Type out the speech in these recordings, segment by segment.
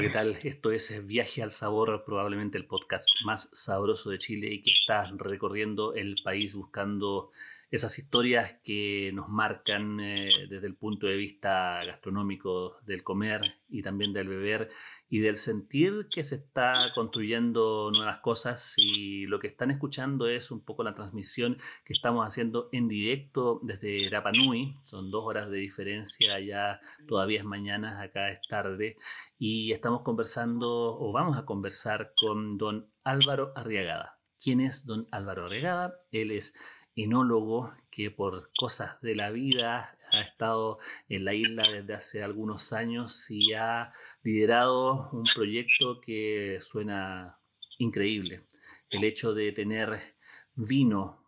¿qué tal? Esto es Viaje al Sabor, probablemente el podcast más sabroso de Chile y que está recorriendo el país buscando esas historias que nos marcan eh, desde el punto de vista gastronómico del comer y también del beber y del sentir que se está construyendo nuevas cosas y lo que están escuchando es un poco la transmisión que estamos haciendo en directo desde Rapa Nui, son dos horas de diferencia, ya todavía es mañana, acá es tarde y estamos conversando o vamos a conversar con don Álvaro Arriagada. ¿Quién es don Álvaro Arriagada? Él es enólogo que por cosas de la vida ha estado en la isla desde hace algunos años y ha liderado un proyecto que suena increíble. El hecho de tener vino,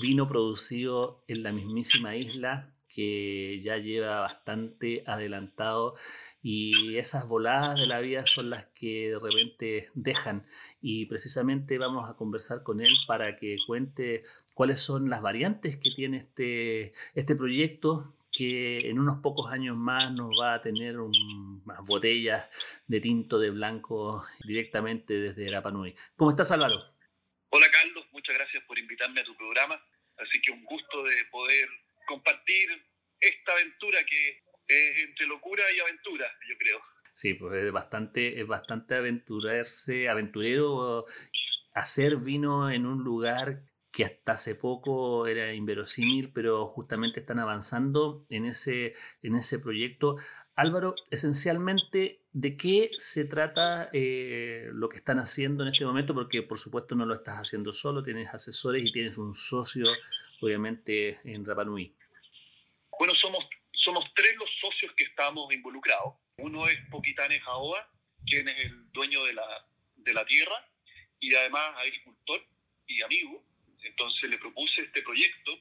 vino producido en la mismísima isla que ya lleva bastante adelantado y esas voladas de la vida son las que de repente dejan y precisamente vamos a conversar con él para que cuente cuáles son las variantes que tiene este, este proyecto que en unos pocos años más nos va a tener un, más botellas de tinto de blanco directamente desde Rapanui. ¿Cómo estás Álvaro? Hola Carlos, muchas gracias por invitarme a tu programa, así que un gusto de poder compartir esta aventura que es entre locura y aventura, yo creo. Sí, pues es bastante, es bastante aventurarse, aventurero hacer vino en un lugar que hasta hace poco era inverosímil, pero justamente están avanzando en ese, en ese proyecto. Álvaro, esencialmente, ¿de qué se trata eh, lo que están haciendo en este momento? Porque por supuesto no lo estás haciendo solo, tienes asesores y tienes un socio, obviamente, en Rapanui. Bueno, somos, somos tres los socios que estamos involucrados. Uno es Poquitane Jaoa, quien es el dueño de la, de la tierra y además agricultor y amigo. Entonces le propuse este proyecto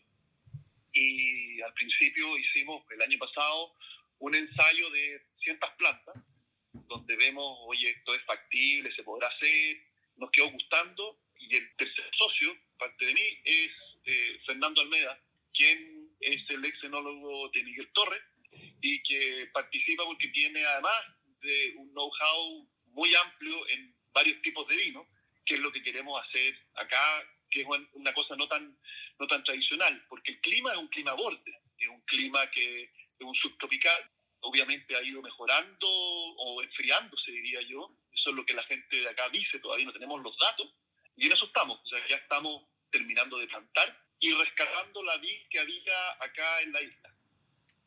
y al principio hicimos el año pasado un ensayo de cientas plantas donde vemos, oye, esto es factible, se podrá hacer, nos quedó gustando y el tercer socio, parte de mí, es eh, Fernando Almeda, quien es el ex enólogo de Miguel Torres y que participa porque tiene además de un know-how muy amplio en varios tipos de vino, que es lo que queremos hacer acá que es una cosa no tan, no tan tradicional, porque el clima es un clima borde, es un clima que es un subtropical, obviamente ha ido mejorando o enfriándose, diría yo, eso es lo que la gente de acá dice, todavía no tenemos los datos, y en eso estamos, o sea, ya estamos terminando de plantar y rescatando la vid que había acá en la isla.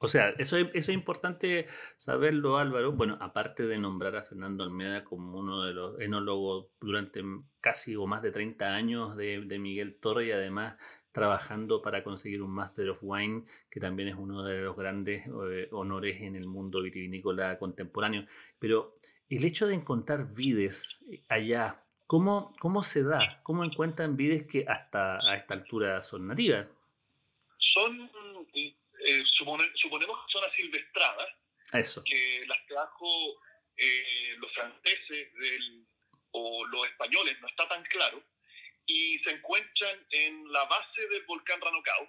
O sea, eso, eso es importante saberlo, Álvaro. Bueno, aparte de nombrar a Fernando Almeda como uno de los enólogos durante casi o más de 30 años de, de Miguel Torre y además trabajando para conseguir un Master of Wine, que también es uno de los grandes eh, honores en el mundo vitivinícola contemporáneo. Pero el hecho de encontrar vides eh, allá, ¿cómo, cómo se da? ¿Cómo encuentran vides que hasta a esta altura son nativas? Son eh, suponemos que son asilvestradas, Eso. que las trajo eh, los franceses del, o los españoles, no está tan claro, y se encuentran en la base del volcán Ranocao.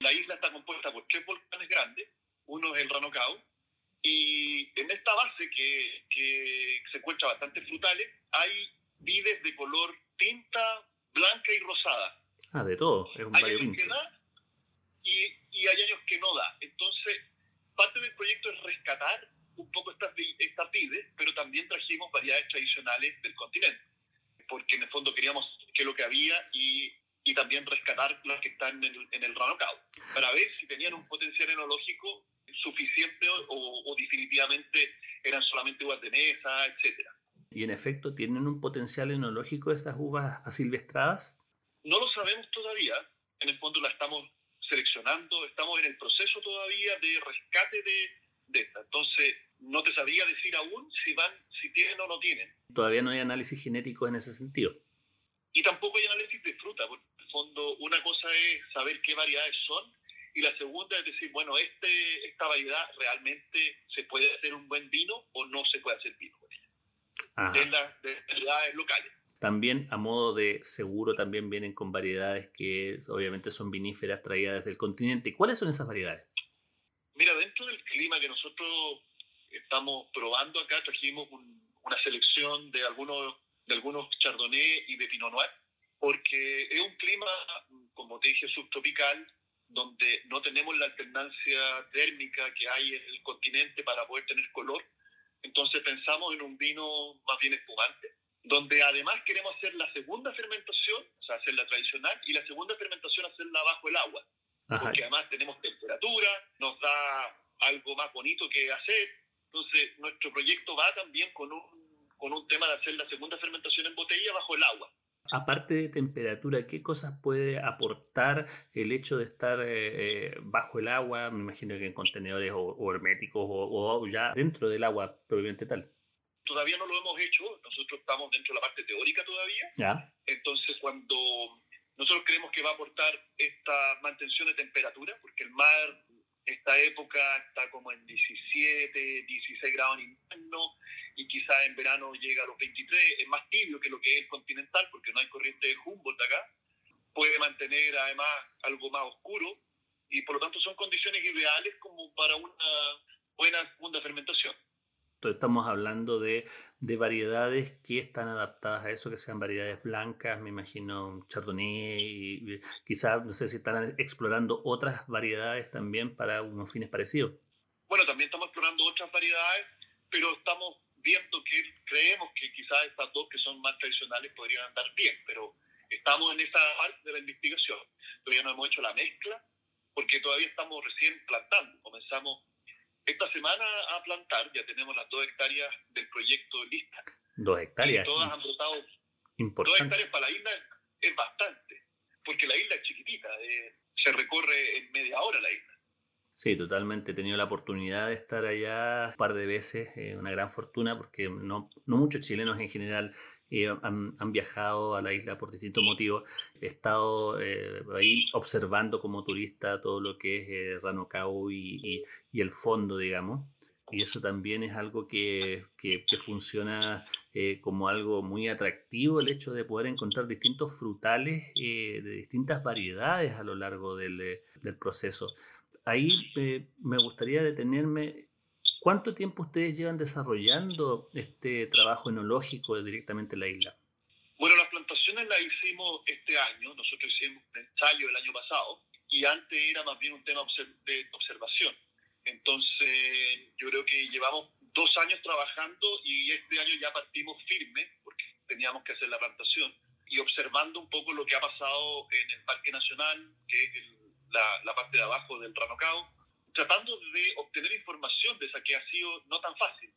La isla está compuesta por tres volcanes grandes, uno es el Ranocao, y en esta base que, que se encuentra bastante frutales, hay vides de color tinta blanca y rosada. Ah, de todo, es un hay y y hay años que no da. Entonces, parte del proyecto es rescatar un poco estas, estas vides, pero también trajimos variedades tradicionales del continente, porque en el fondo queríamos que lo que había y, y también rescatar las que están en el, en el Ranocao, para ver si tenían un potencial enológico suficiente o, o definitivamente eran solamente uvas de mesa, etcétera. ¿Y en efecto tienen un potencial enológico estas uvas asilvestradas? No lo sabemos todavía. En el fondo la estamos seleccionando, estamos en el proceso todavía de rescate de, de esta. Entonces, no te sabría decir aún si van, si tienen o no tienen. Todavía no hay análisis genético en ese sentido. Y tampoco hay análisis de fruta, porque en el fondo una cosa es saber qué variedades son y la segunda es decir, bueno, este, esta variedad realmente se puede hacer un buen vino o no se puede hacer vino con ella. De las variedades locales. También a modo de seguro también vienen con variedades que obviamente son viníferas traídas desde el continente. ¿Cuáles son esas variedades? Mira, dentro del clima que nosotros estamos probando acá, trajimos una selección de algunos, de algunos chardonnay y de pinot noir, porque es un clima, como te dije, subtropical, donde no tenemos la alternancia térmica que hay en el continente para poder tener color. Entonces pensamos en un vino más bien espumante, donde además queremos hacer la segunda fermentación, o sea, hacer la tradicional, y la segunda fermentación hacerla bajo el agua. Porque además tenemos temperatura, nos da algo más bonito que hacer. Entonces, nuestro proyecto va también con un, con un tema de hacer la segunda fermentación en botella bajo el agua. Aparte de temperatura, ¿qué cosas puede aportar el hecho de estar eh, eh, bajo el agua? Me imagino que en contenedores o, herméticos o, ya dentro del agua propiamente tal. Todavía no lo hemos hecho, nosotros estamos dentro de la parte teórica todavía. Ya. Entonces, cuando nosotros creemos que va a aportar esta mantención de temperatura, porque el mar, esta época está como en 17, 16 grados en invierno, y quizá en verano llega a los 23, es más tibio que lo que es continental porque no hay corriente de Humboldt acá, puede mantener además algo más oscuro y por lo tanto son condiciones ideales como para una buena segunda fermentación. Estamos hablando de, de, variedades que están adaptadas a eso, que sean variedades blancas, me imagino chardonnay, quizás, no sé si están explorando otras variedades también para unos fines parecidos. Bueno, también estamos explorando otras variedades, pero estamos viendo que creemos que quizás estas dos que son más tradicionales podrían andar bien, pero estamos en esa parte de la investigación. Todavía no hemos hecho la mezcla porque todavía estamos recién plantando. Comenzamos esta semana a plantar, ya tenemos las dos hectáreas del proyecto listas. Dos hectáreas. Y todas han brotado. Dos hectáreas para la isla es bastante, porque la isla es chiquitita, eh, se recorre en media hora la isla. Sí, totalmente. He tenido la oportunidad de estar allá un par de veces, eh, una gran fortuna, porque no, no muchos chilenos en general eh, han, viajado a la isla por distintos motivos. He estado eh, ahí observando como turista todo lo que es eh, Ranocao y, y, el fondo, digamos. Y eso también es algo que, que, funciona como algo muy atractivo, el hecho de poder encontrar distintos frutales de distintas variedades a lo largo del proceso ahí me gustaría detenerme. ¿Cuánto tiempo ustedes llevan desarrollando este trabajo enológico directamente en la isla? Bueno, las plantaciones las hicimos este año, nosotros hicimos un ensayo el año pasado y antes era más bien un tema de observación. Entonces, yo creo que llevamos dos años trabajando y este año ya partimos firme porque teníamos que hacer la plantación y observando un poco lo que ha pasado en el Parque Nacional, que es el la, parte de abajo del ranocao, tratando de obtener información de esa que ha sido no tan fácil.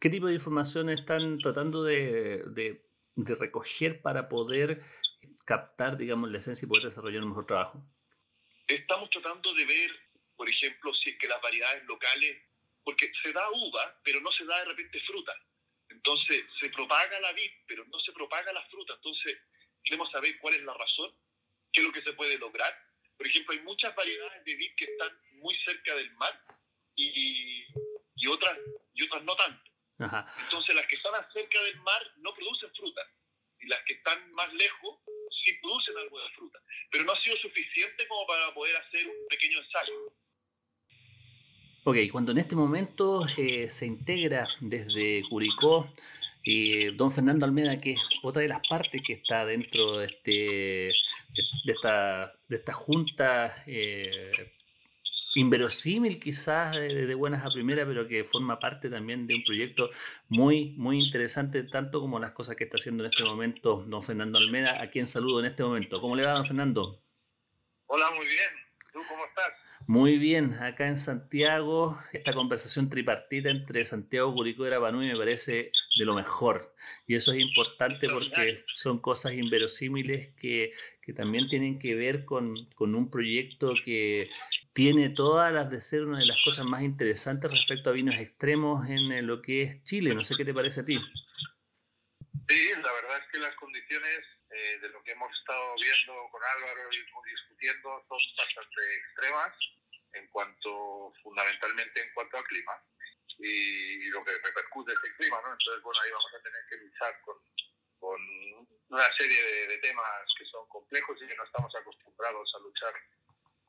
¿Qué tipo de información están tratando de, de, recoger para poder captar, digamos, la esencia y poder desarrollar un mejor trabajo? Estamos tratando de ver, por ejemplo, si es que las variedades locales, porque se da uva, pero no se da de repente fruta. Entonces, se propaga la vid, pero no se propaga la fruta. Entonces, queremos saber cuál es la razón, qué es lo que se puede lograr por ejemplo, hay muchas variedades de vid que están muy cerca del mar y, y otras, y otras no tanto. Entonces, las que están cerca del mar no producen fruta y las que están más lejos sí producen algo de fruta, pero no ha sido suficiente como para poder hacer un pequeño ensayo. Ok, cuando en este momento eh, se integra desde Curicó y don Fernando Almeda, que es otra de las partes que está dentro de, este, de, esta, de esta junta eh, inverosímil quizás de, buenas a primera, pero que forma parte también de un proyecto muy, muy interesante, tanto como las cosas que está haciendo en este momento don Fernando Almeda, a quien saludo en este momento. ¿Cómo le va, don Fernando? Hola, muy bien. ¿Tú cómo estás? Muy bien, acá en Santiago, esta conversación tripartita entre Santiago, Curicó y Rapanui me parece de lo mejor. Y eso es importante porque son cosas inverosímiles que, que también tienen que ver con, con un proyecto que, tiene todas las de ser una de las cosas más interesantes respecto a vinos extremos en lo que es Chile. No sé qué te parece a ti. Sí, la verdad es que las condiciones eh, de lo que hemos estado viendo con Álvaro y discutiendo son bastante extremas en cuanto, fundamentalmente en cuanto al clima y, lo que repercute ese clima, ¿no? Entonces, bueno, ahí vamos a tener que luchar con, una serie de, temas que son complejos y que no estamos acostumbrados a luchar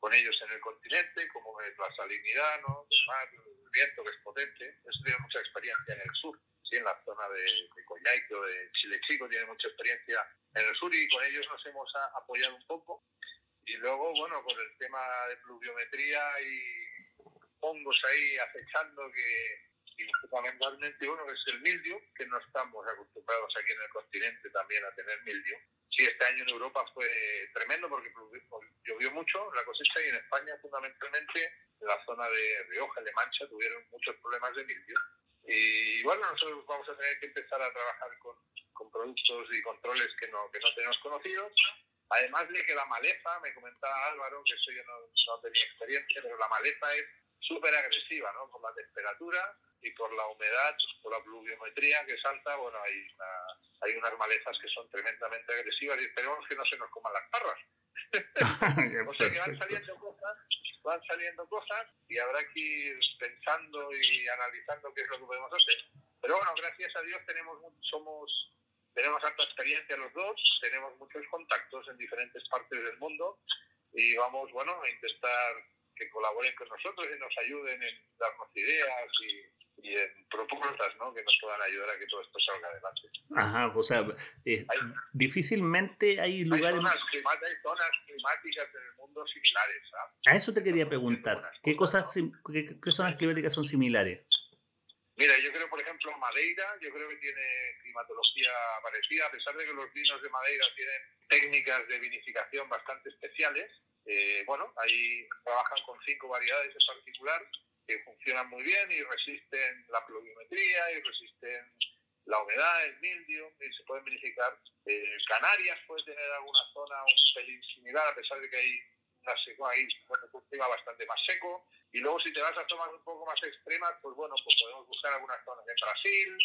con ellos en el continente, como la salinidad, ¿no? el mar, el viento que es potente. Eso tiene mucha experiencia en el sur, sí, en la zona de, de de Chile Chico, tiene mucha experiencia en el sur y con ellos nos hemos apoyado un poco. Y luego, bueno, con el tema de pluviometría y hongos ahí acechando que y fundamentalmente uno es el mildio, que no estamos acostumbrados aquí en el continente también a tener mildio. Sí, este año en Europa fue tremendo porque llovió mucho la cosecha y en España fundamentalmente en la zona de Rioja, de Mancha, tuvieron muchos problemas de mildio. Y bueno, nosotros vamos a tener que empezar a trabajar con, con productos y controles que no, que no tenemos conocidos. Además de que la maleza, me comentaba Álvaro, que eso yo no, no tenía experiencia, pero la maleza es súper agresiva, ¿no? Por la temperatura y por la humedad, por la pluviometría que salta, bueno, hay, hay unas malezas que son tremendamente agresivas y esperemos que no se nos coman las parras. o sea que van saliendo cosas, van saliendo cosas y habrá que ir pensando y analizando qué es lo que podemos hacer. Pero bueno, gracias a Dios tenemos somos tenemos alta experiencia los dos, tenemos muchos contactos en diferentes partes del mundo y vamos, bueno, a intentar que colaboren con nosotros y nos ayuden en darnos ideas y, y en propuestas ¿no? que nos puedan ayudar a que todo esto salga adelante. Ajá, o sea, hay, difícilmente hay lugares... Hay zonas, hay zonas, climáticas en el mundo similares. ¿sabes? A eso te quería preguntar. ¿Qué, cosas, qué, qué zonas climáticas son similares? Mira, yo creo, por ejemplo, Madeira, yo creo que tiene climatología parecida, a pesar de que los vinos de Madeira tienen técnicas de vinificación bastante especiales, eh, bueno, ahí trabajan con cinco variedades en particular que funcionan muy bien y resisten la pluviometría y resisten la humedad, el mildio, y se pueden vinificar. Eh, Canarias puede tener alguna zona un pelín similar, a pesar de que hay una seco, ahí un clima bastante más seco. Y luego si te vas a zonas un poco más extremas, pues bueno, pues podemos buscar algunas zonas en Brasil,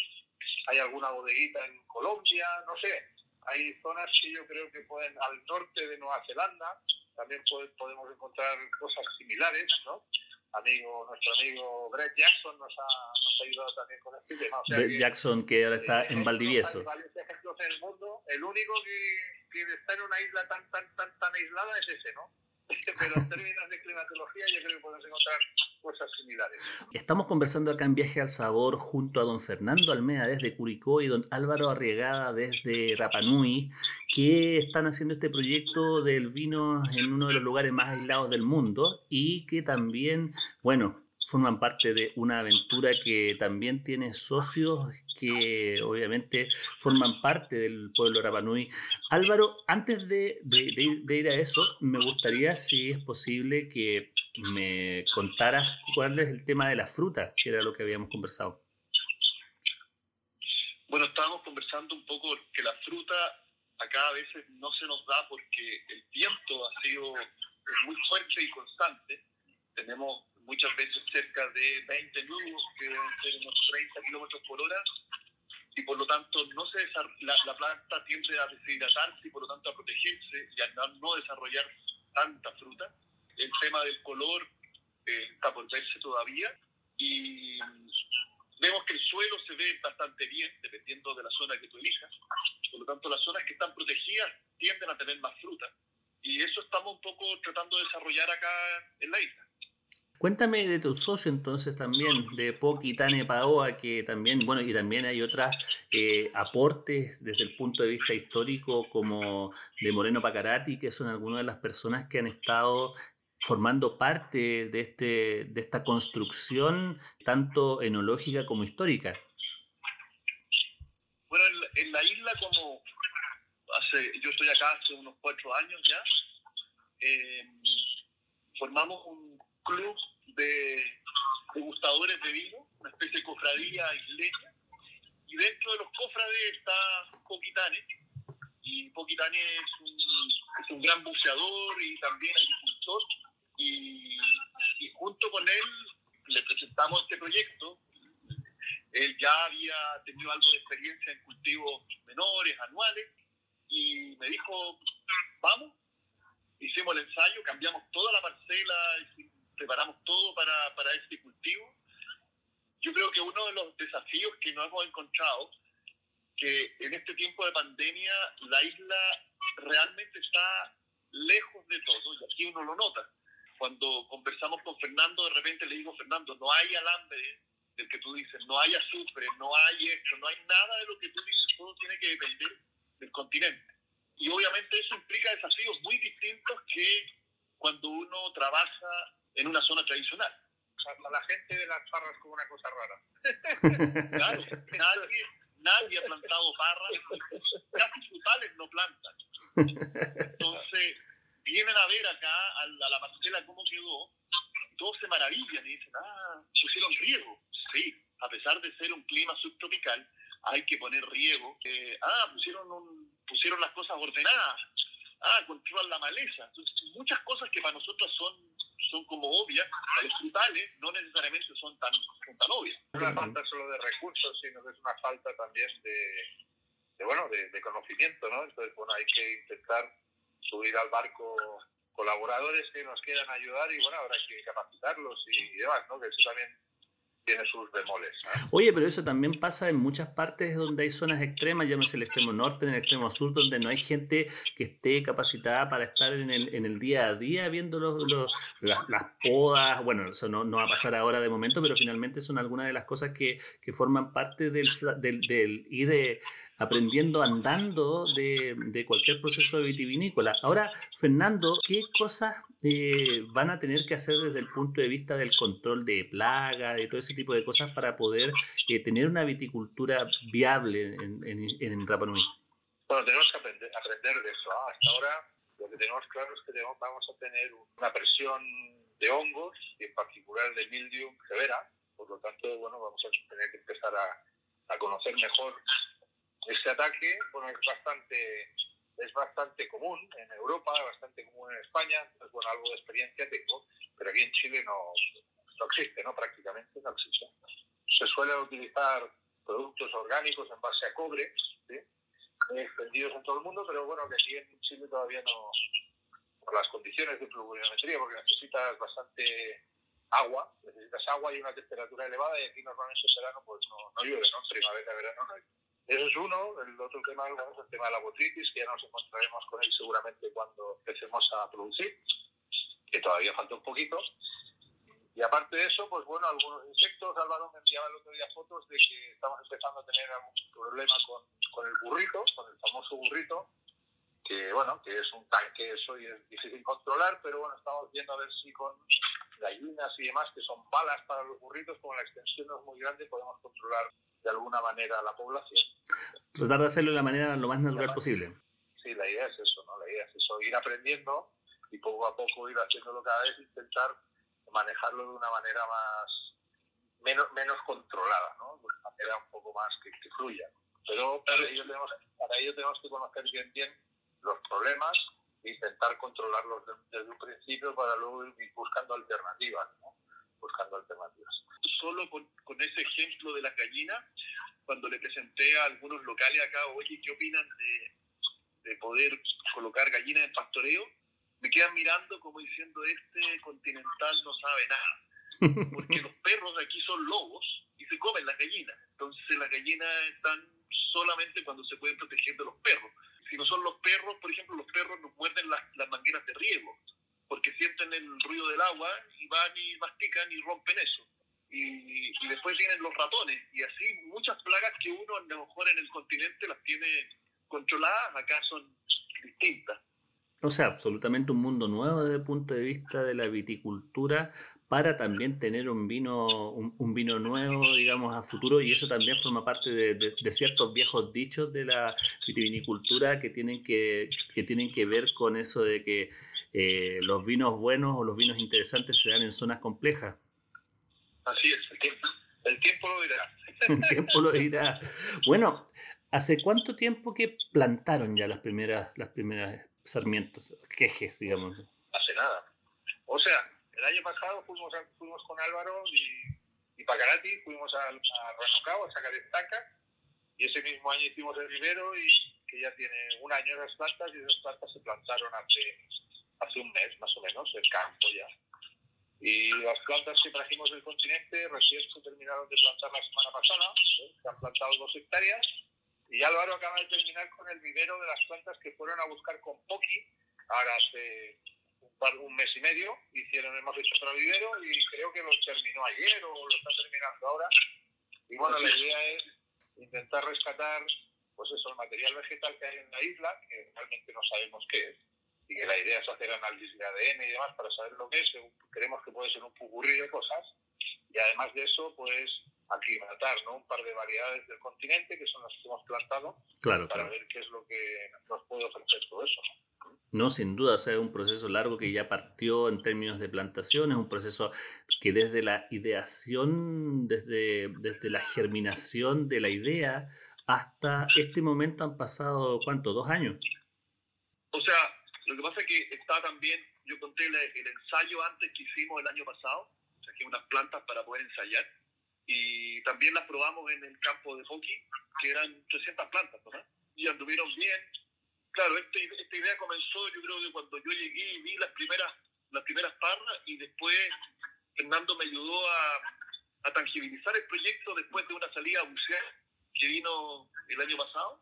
hay alguna bodeguita en Colombia, no sé. Hay zonas que yo creo que pueden, al norte de Nueva Zelanda, también podemos encontrar cosas similares, ¿no? Amigo, nuestro amigo Brett Jackson nos ha, nos ha ayudado también con este tema. Brett Jackson, que ahora está en Valdivieso. Hay varios ejemplos en el mundo. El único que, que está en una isla tan, tan, tan, tan aislada es ese, ¿no? pero en términos de climatología yo creo que podemos encontrar cosas similares. Estamos conversando acá en Viaje al Sabor junto a don Fernando Almeda desde Curicó y don Álvaro Arriegada desde Rapanui, que están haciendo este proyecto del vino en uno de los lugares más aislados del mundo y que también, bueno, forman parte de una aventura que también tiene socios que obviamente forman parte del pueblo Rapanui. Álvaro, antes de, ir a eso, me gustaría, si es posible, que me contaras cuál es el tema de la fruta, que era lo que habíamos conversado. Bueno, estábamos conversando un poco que la fruta acá a veces no se nos da porque el viento ha sido muy fuerte y constante. Tenemos muchas veces cerca de 20 nudos, que deben ser unos 30 kilómetros por hora, y por lo tanto no se la, la, planta tiende a deshidratarse y por lo tanto a protegerse y a no desarrollar tanta fruta. El tema del color eh, está por verse todavía y vemos que el suelo se ve bastante bien dependiendo de la zona que tú elijas. Por lo tanto, las zonas que están protegidas tienden a tener más fruta. Y eso estamos un poco tratando de desarrollar acá en la isla. Cuéntame de tu socio entonces también, de Poki Tane Paoa, que también, bueno, y también hay otras eh, aportes desde el punto de vista histórico como de Moreno Pacarati, que son algunas de las personas que han estado formando parte de, este, de esta construcción, tanto enológica como histórica. Bueno, en, la isla como hace, yo estoy acá hace unos cuatro años ya, eh, formamos un club de degustadores de vino, una especie de cofradía isleña, y dentro de los cofrades está Poquitane, y Poquitane es un, es un gran buceador y también agricultor, y junto con él le presentamos este proyecto. Él ya había tenido algo de experiencia en cultivos menores, anuales, y me dijo, vamos, hicimos el ensayo, cambiamos toda la parcela, preparamos todo para, para este cultivo. Yo creo que uno de los desafíos que nos hemos encontrado, que en este tiempo de pandemia la isla realmente está lejos de todo, y aquí uno lo nota. Cuando conversamos con Fernando, de repente le digo, Fernando, no hay alambre del que tú dices, no hay azufre, no hay esto, no hay nada de lo que tú dices, todo tiene que depender del continente. Y obviamente eso implica desafíos muy distintos que cuando uno trabaja en una zona tradicional. La gente de las parras como una cosa rara. claro, nadie, nadie ha plantado parras, casi frutales no plantan. Entonces, vienen a ver acá a la, a la parcela cómo quedó, todos se maravillan y dicen, ah, pusieron riego. Sí, a pesar de ser un clima subtropical, hay que poner riego. Eh, ah, pusieron, un, pusieron las cosas ordenadas. Ah, controlan la maleza. Entonces, muchas cosas que para nosotros son, son como obvias, para los frutales no necesariamente son tan, son tan obvias. No es una falta solo de recursos, sino que es una falta también de, de bueno, de, de, conocimiento, ¿no? Entonces, bueno, hay que intentar subir al barco colaboradores que nos quieran ayudar y, bueno, habrá que capacitarlos y, y demás, ¿no? Que eso también tiene sus bemoles. Oye, pero eso también pasa en muchas partes donde hay zonas extremas, llámese el extremo norte, en el extremo sur, donde no hay gente que esté capacitada para estar en el, día a día viendo los, los, las, podas. Bueno, eso no, va a pasar ahora de momento, pero finalmente son algunas de las cosas que, forman parte del ir... Eh, aprendiendo andando de, de, cualquier proceso de vitivinícola. Ahora, Fernando, ¿qué cosas eh, van a tener que hacer desde el punto de vista del control de plagas, de todo ese tipo de cosas para poder eh, tener una viticultura viable en, en, en Rapa Nui? Bueno, tenemos que aprender, aprender de eso. ¿no? Hasta ahora lo que tenemos claro es que tenemos, vamos a tener una presión de hongos y en particular de mildium severa. Por lo tanto, bueno, vamos a tener que empezar a, a conocer mejor este ataque bueno, es bastante es bastante común en Europa, bastante común en España, entonces bueno, algo de experiencia tengo, pero aquí en Chile no, no existe, ¿no? Prácticamente no existe. Se suelen utilizar productos orgánicos en base a cobre, ¿sí? en todo el mundo, pero bueno, aquí en Chile todavía no, por las condiciones de pluviometría, porque necesitas bastante agua, necesitas agua y una temperatura elevada, y aquí normalmente en verano pues no, no llueve, ¿no? Primavera, verano no llueve. Eso es uno. El otro tema es el tema de la botritis, que ya nos encontraremos con él seguramente cuando empecemos a producir, que todavía falta un poquito. Y aparte de eso, pues bueno, algunos insectos. Álvaro me enviaba el otro día fotos de que estamos empezando a tener algún problema con, con el burrito, con el famoso burrito, que bueno, que es un tanque eso y es difícil controlar, pero bueno, estamos viendo a ver si con gallinas y demás, que son balas para los burritos, como la extensión no es muy grande, podemos controlar de alguna manera a la población. Tratar de hacerlo de la manera lo más natural posible. Sí, la idea es eso, ¿no? La idea es eso, ir aprendiendo y poco a poco ir haciéndolo cada vez, intentar manejarlo de una manera más menos, menos controlada, ¿no? De una manera un poco más que, que fluya. Pero para ello, tenemos, para ello tenemos que conocer bien bien los problemas e intentar controlarlos desde un principio para luego ir buscando alternativas, ¿no? buscando alternativas. Solo con, con, ese ejemplo de las gallinas, cuando le presenté a algunos locales acá, oye, ¿qué opinan de, de poder colocar gallinas en pastoreo? Me quedan mirando como diciendo, este continental no sabe nada. Porque los perros de aquí son lobos y se comen las gallinas. Entonces las gallinas están solamente cuando se pueden proteger de los perros. Si no son los perros, por ejemplo, los perros nos muerden las, las mangueras de riego porque sienten el ruido del agua y van y mastican y rompen eso. Y, y, después vienen los ratones y así muchas plagas que uno a lo mejor en el continente las tiene controladas, acá son distintas. O sea, absolutamente un mundo nuevo desde el punto de vista de la viticultura para también tener un vino, un, un vino nuevo, digamos, a futuro, y eso también forma parte de, de, de, ciertos viejos dichos de la vitivinicultura que tienen que, que tienen que ver con eso de que eh, los vinos buenos o los vinos interesantes se dan en zonas complejas. Así es, el tiempo, el tiempo lo dirá. el tiempo lo dirá. Bueno, ¿hace cuánto tiempo que plantaron ya las primeras, las primeras sarmientos, quejes, digamos? Hace nada. O sea, el año pasado fuimos, fuimos con Álvaro y, y Pacarati, fuimos a, a Ranocao a sacar estacas y ese mismo año hicimos el vivero y que ya tiene un año esas plantas y esas plantas se plantaron hace, hace un mes más o menos, el campo ya. Y las plantas que trajimos del continente recién se terminaron de plantar la semana pasada, ¿eh? se han plantado dos hectáreas y Álvaro acaba de terminar con el vivero de las plantas que fueron a buscar con Poki, ahora hace un, par, un mes y medio, hicieron, hemos hecho otro vivero y creo que lo terminó ayer o lo está terminando ahora. Y bueno, la idea es intentar rescatar pues eso, el material vegetal que hay en la isla, que realmente no sabemos qué es, y que la idea es hacer análisis de ADN y demás para saber lo que es, creemos que puede ser un pupurrí de cosas, y además de eso, pues aclimatar ¿no? un par de variedades del continente, que son las que hemos plantado, para ver qué es lo que nos puede ofrecer todo eso. No, sin duda, o sea, es un proceso largo que ya partió en términos de plantación, es un proceso que desde la ideación, desde, desde la germinación de la idea hasta este momento han pasado, ¿cuánto? ¿Dos años? O sea, lo que pasa es que está también, yo conté el, ensayo antes que hicimos el año pasado, que unas plantas para poder ensayar, y también las probamos en el campo de hockey, que eran 300 plantas, ¿no? Y anduvieron bien. Claro, este, esta idea comenzó, yo creo que cuando yo llegué y vi las primeras, las primeras parras, y después Fernando me ayudó a, a tangibilizar el proyecto después de una salida a bucear que vino el año pasado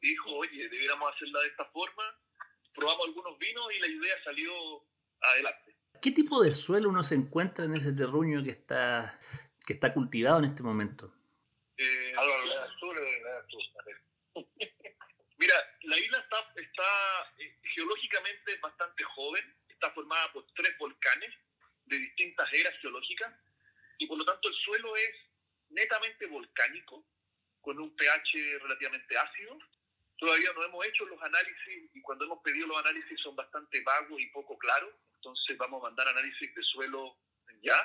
y dijo, oye, debiéramos hacerla de esta forma. Probamos algunos vinos y la idea salió adelante. ¿Qué tipo de suelo uno se encuentra en ese terruño que está, que está cultivado en este momento? Eh, Mira, la isla está, está eh, geológicamente bastante joven, está formada por tres volcanes de distintas eras geológicas y por lo tanto el suelo es netamente volcánico, con un pH relativamente ácido. Todavía no hemos hecho los análisis y cuando hemos pedido los análisis son bastante vagos y poco claros. Entonces vamos a mandar análisis de suelo ya.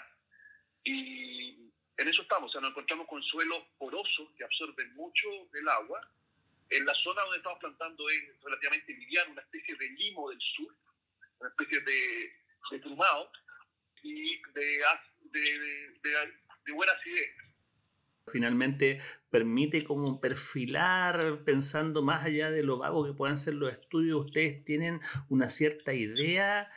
Y en eso estamos. O sea, nos encontramos con suelos porosos que absorben mucho el agua. En la zona donde estamos plantando es relativamente liviano, una especie de limo del sur, una especie de, de plumado y de, de, de, de buena acidez. Finalmente permite como perfilar, pensando más allá de lo vago que puedan ser los estudios, ustedes tienen una cierta idea.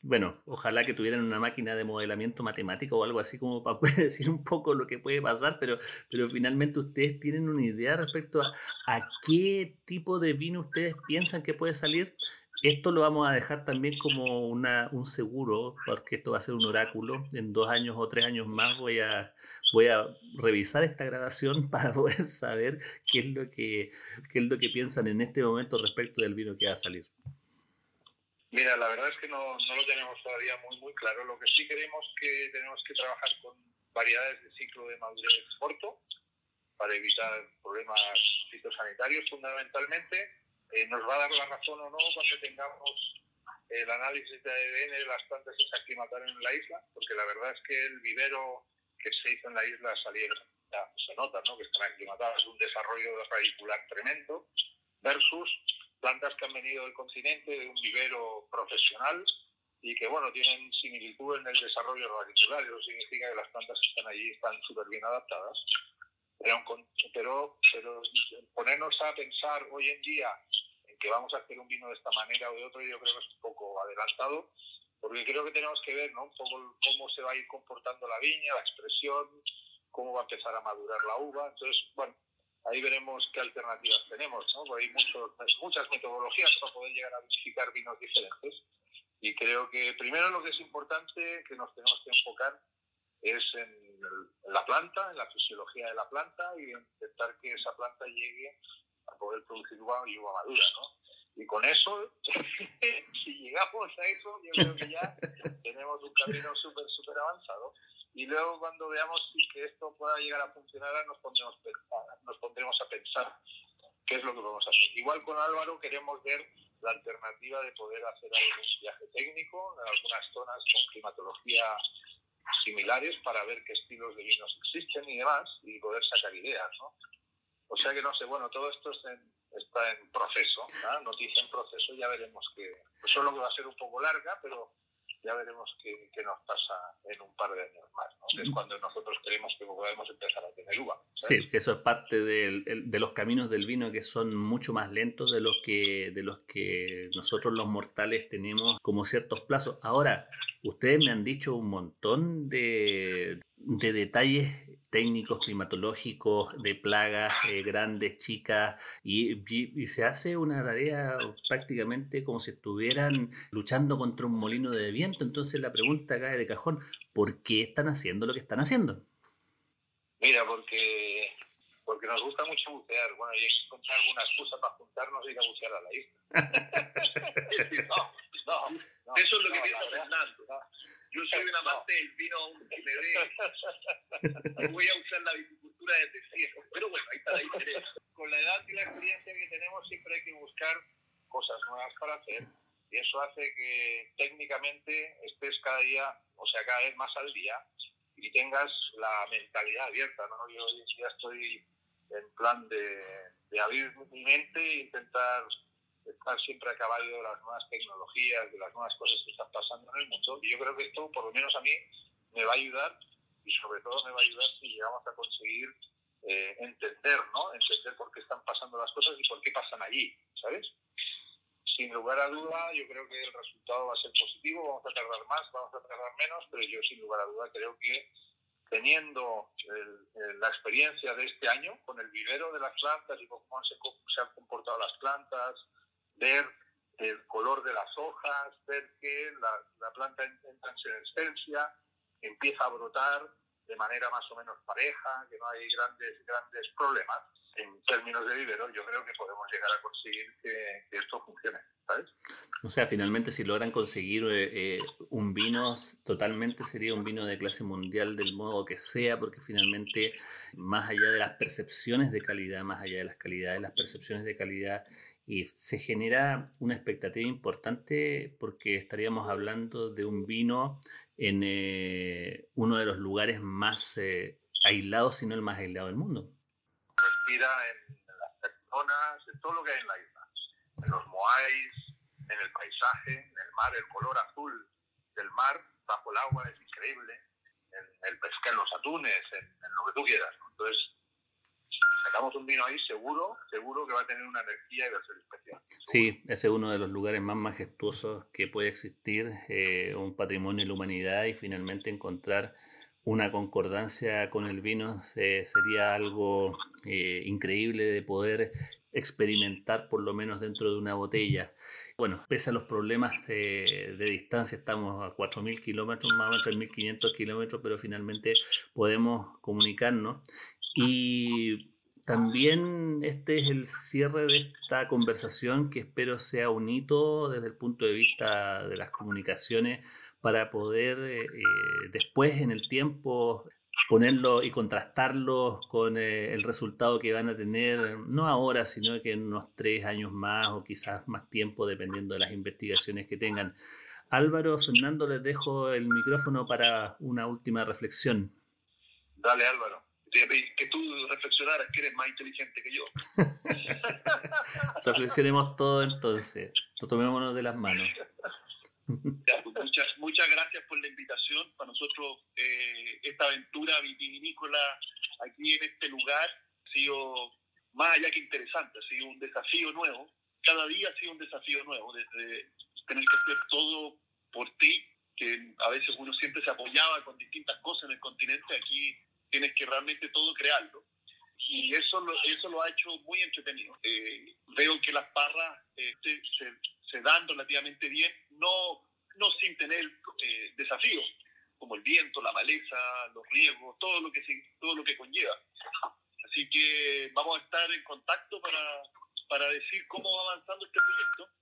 Bueno, ojalá que tuvieran una máquina de modelamiento matemático o algo así como para poder decir un poco lo que puede pasar, pero, pero finalmente ustedes tienen una idea respecto a, a qué tipo de vino ustedes piensan que puede salir. Esto lo vamos a dejar también como una, un seguro, porque esto va a ser un oráculo. En dos años o tres años más voy a, voy a revisar esta grabación para poder saber qué es lo que, qué es lo que piensan en este momento respecto del vino que va a salir. Mira, la verdad es que no, no lo tenemos todavía muy, muy claro. Lo que sí queremos que tenemos que trabajar con variedades de ciclo de madurez corto para evitar problemas fitosanitarios fundamentalmente eh, nos va a dar la razón o no cuando tengamos el análisis de ADN de las plantas que se aclimataron en la isla, porque la verdad es que el vivero que se hizo en la isla salieron, ya se nota ¿no? que están aclimatadas, un desarrollo radicular tremendo, versus plantas que han venido del continente de un vivero profesional y que bueno tienen similitud en el desarrollo radicular, eso significa que las plantas que están allí están súper bien adaptadas. Pero, pero, pero ponernos a pensar hoy en día que vamos a hacer un vino de esta manera o de otro, yo creo que es un poco adelantado, porque creo que tenemos que ver ¿no? un poco cómo se va a ir comportando la viña, la expresión, cómo va a empezar a madurar la uva. Entonces, bueno, ahí veremos qué alternativas tenemos. ¿no? Porque hay muchos, muchas metodologías para poder llegar a visificar vinos diferentes. Y creo que primero lo que es importante que nos tenemos que enfocar es en, la planta, en la fisiología de la planta y intentar que esa planta llegue poder producir uva y uva madura, ¿no? Y con eso, si llegamos a eso, yo creo que ya tenemos un camino súper, súper avanzado. Y luego cuando veamos que esto pueda llegar a funcionar, nos pondremos, nos pondremos a pensar qué es lo que vamos a hacer. Igual con Álvaro queremos ver la alternativa de poder hacer algún viaje técnico en algunas zonas con climatología similares para ver qué estilos de vinos existen y demás y poder sacar ideas, ¿no? O sea que no sé, bueno, todo esto está en proceso, noticia en proceso, ya veremos que pues solo que va a ser un poco larga, pero ya veremos qué, qué, nos pasa en un par de años más. ¿no? Es cuando nosotros creemos que podemos empezar a tener uva. Sí, eso es parte de, de los caminos del vino que son mucho más lentos de los que, de los que nosotros los mortales tenemos como ciertos plazos. Ahora, ustedes me han dicho un montón de, de detalles técnicos, climatológicos, de plagas eh, grandes, chicas, y, y, se hace una tarea prácticamente como si estuvieran luchando contra un molino de viento. Entonces la pregunta cae de cajón, ¿por qué están haciendo lo que están haciendo? Mira, porque, porque nos gusta mucho bucear. Bueno, y hay que encontrar alguna excusa para juntarnos y ir a bucear a la isla. no, no, no, Eso es lo que piensa Fernando. Yo soy un amante del vino que me ve. Voy a usar la viticultura desde siempre. Pero bueno, ahí está la diferencia. Con la edad y la experiencia que tenemos, siempre hay que buscar cosas nuevas para hacer. Y eso hace que técnicamente estés cada día, o sea, cada vez más al día y tengas la mentalidad abierta. ¿no? Yo hoy día estoy en plan de, de abrir mi mente e intentar estar siempre a caballo de las nuevas tecnologías, de las nuevas cosas que están pasando en el mundo. Y yo creo que esto, por lo menos a mí, me va a ayudar y sobre todo me va a ayudar si llegamos a conseguir eh, entender, ¿no? Entender por qué están pasando las cosas y por qué pasan allí, ¿sabes? Sin lugar a duda, yo creo que el resultado va a ser positivo, vamos a tardar más, vamos a tardar menos, pero yo sin lugar a duda creo que teniendo el, la experiencia de este año con el vivero de las plantas y cómo se, se han comportado las plantas, ver el color de las hojas, ver que la, la planta entra en senescencia, empieza a brotar de manera más o menos pareja, que no hay grandes, grandes problemas. En términos de vivero, yo creo que podemos llegar a conseguir que, que esto funcione, ¿sabes? O sea, finalmente si logran conseguir eh, eh, un vino, totalmente sería un vino de clase mundial del modo que sea, porque finalmente, más allá de las percepciones de calidad, más allá de las calidades, las percepciones de calidad y se genera una expectativa importante porque estaríamos hablando de un vino en eh, uno de los lugares más eh, aislados, si no el más aislado del mundo. Respira en, las personas, en todo lo que hay en la isla, en los moais, en el paisaje, en el mar, el color azul del mar bajo el agua es increíble, en el pesca, en los atunes, en, en lo que tú quieras. Entonces, sacamos un vino ahí seguro, seguro que va a tener una energía y va a ser especial. Sí, ese es uno de los lugares más majestuosos que puede existir, eh, un patrimonio de la humanidad y finalmente encontrar una concordancia con el vino eh, sería algo eh, increíble de poder experimentar por lo menos dentro de una botella. Bueno, pese a los problemas de, de distancia, estamos a 4.000 kilómetros, más o menos 3.500 kilómetros, pero finalmente podemos comunicarnos. Y también este es el cierre de esta conversación que espero sea un hito desde el punto de vista de las comunicaciones para poder eh, eh, después en el tiempo ponerlo y contrastarlo con eh, el resultado que van a tener, no ahora, sino que en unos tres años más o quizás más tiempo, dependiendo de las investigaciones que tengan. Álvaro, Fernando, les dejo el micrófono para una última reflexión. Dale, Álvaro que tú reflexionaras que eres más inteligente que yo. Reflexionemos todo entonces, tomémonos de las manos. Pues, muchas, muchas gracias por la invitación. Para nosotros eh, esta aventura vitivinícola aquí en este lugar ha sido más allá que interesante, ha sido un desafío nuevo. Cada día ha sido un desafío nuevo, desde tener que hacer todo por ti, que a veces uno siempre se apoyaba con distintas cosas en el continente, aquí tienes que realmente todo crearlo. Y eso lo, eso lo ha hecho muy entretenido. Eh, veo que las parras este, se, se, dan relativamente bien, no, no sin tener eh, desafíos, como el viento, la maleza, los riesgos, todo lo que, se, todo lo que conlleva. Así que vamos a estar en contacto para, para decir cómo va avanzando este proyecto.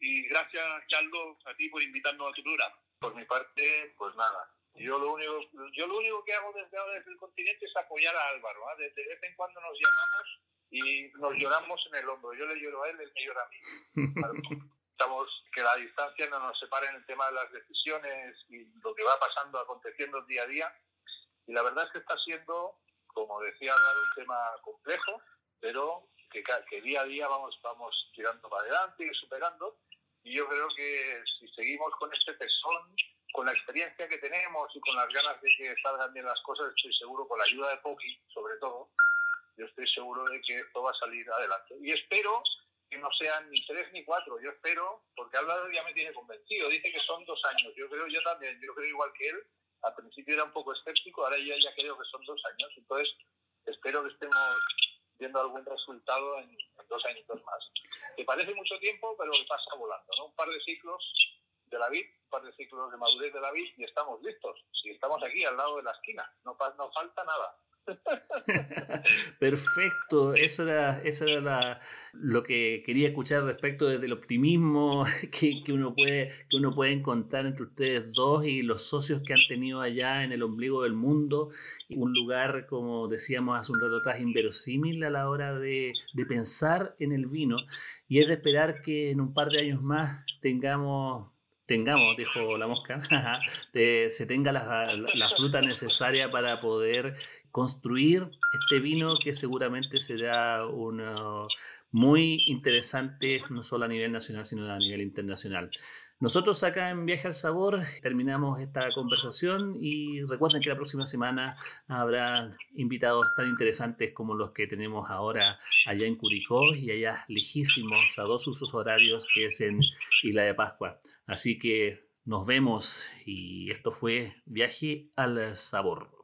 Y gracias, Carlos, a ti por invitarnos a tu programa. Por mi parte, pues nada, yo lo único, yo lo único que hago desde ahora desde el continente es apoyar a Álvaro. ¿eh? De, de, vez en cuando nos llamamos y nos lloramos en el hombro. Yo le lloro a él, él me llora a mí. Estamos que la distancia no nos separe en el tema de las decisiones y lo que va pasando, aconteciendo día a día. Y la verdad es que está siendo, como decía Álvaro, un tema complejo, pero que, que día a día vamos, vamos tirando para adelante y superando. Y yo creo que si seguimos con este tesón, con la experiencia que tenemos y con las ganas de que salgan bien las cosas, estoy seguro, con la ayuda de Poki, sobre todo, yo estoy seguro de que esto va a salir adelante. Y espero que no sean ni tres ni cuatro, yo espero, porque Álvaro ya me tiene convencido, dice que son dos años, yo creo yo también, yo creo igual que él, al principio era un poco escéptico, ahora ya, ya creo que son dos años, entonces espero que estemos viendo algún resultado en, dos añitos más. Que parece mucho tiempo, pero pasa volando, ¿no? Un par de ciclos de la vid, un par de ciclos de madurez de la vid y estamos listos. Si estamos aquí al lado de la esquina, no, no falta nada. Perfecto, eso era, eso era lo que quería escuchar respecto del optimismo que, que, uno puede, que uno puede encontrar entre ustedes dos y los socios que han tenido allá en el ombligo del mundo. Un lugar, como decíamos hace un rato atrás, inverosímil a la hora de, de pensar en el vino. Y es de esperar que en un par de años más tengamos tengamos, dijo la mosca, se tenga la, la, fruta necesaria para poder construir este vino que seguramente será uno muy interesante, no solo a nivel nacional, sino a nivel internacional. Nosotros acá en Viaje al Sabor terminamos esta conversación y recuerden que la próxima semana habrá invitados tan interesantes como los que tenemos ahora allá en Curicó y allá lejísimos a dos usos horarios que es en Isla de Pascua. Así que nos vemos y esto fue Viaje al Sabor.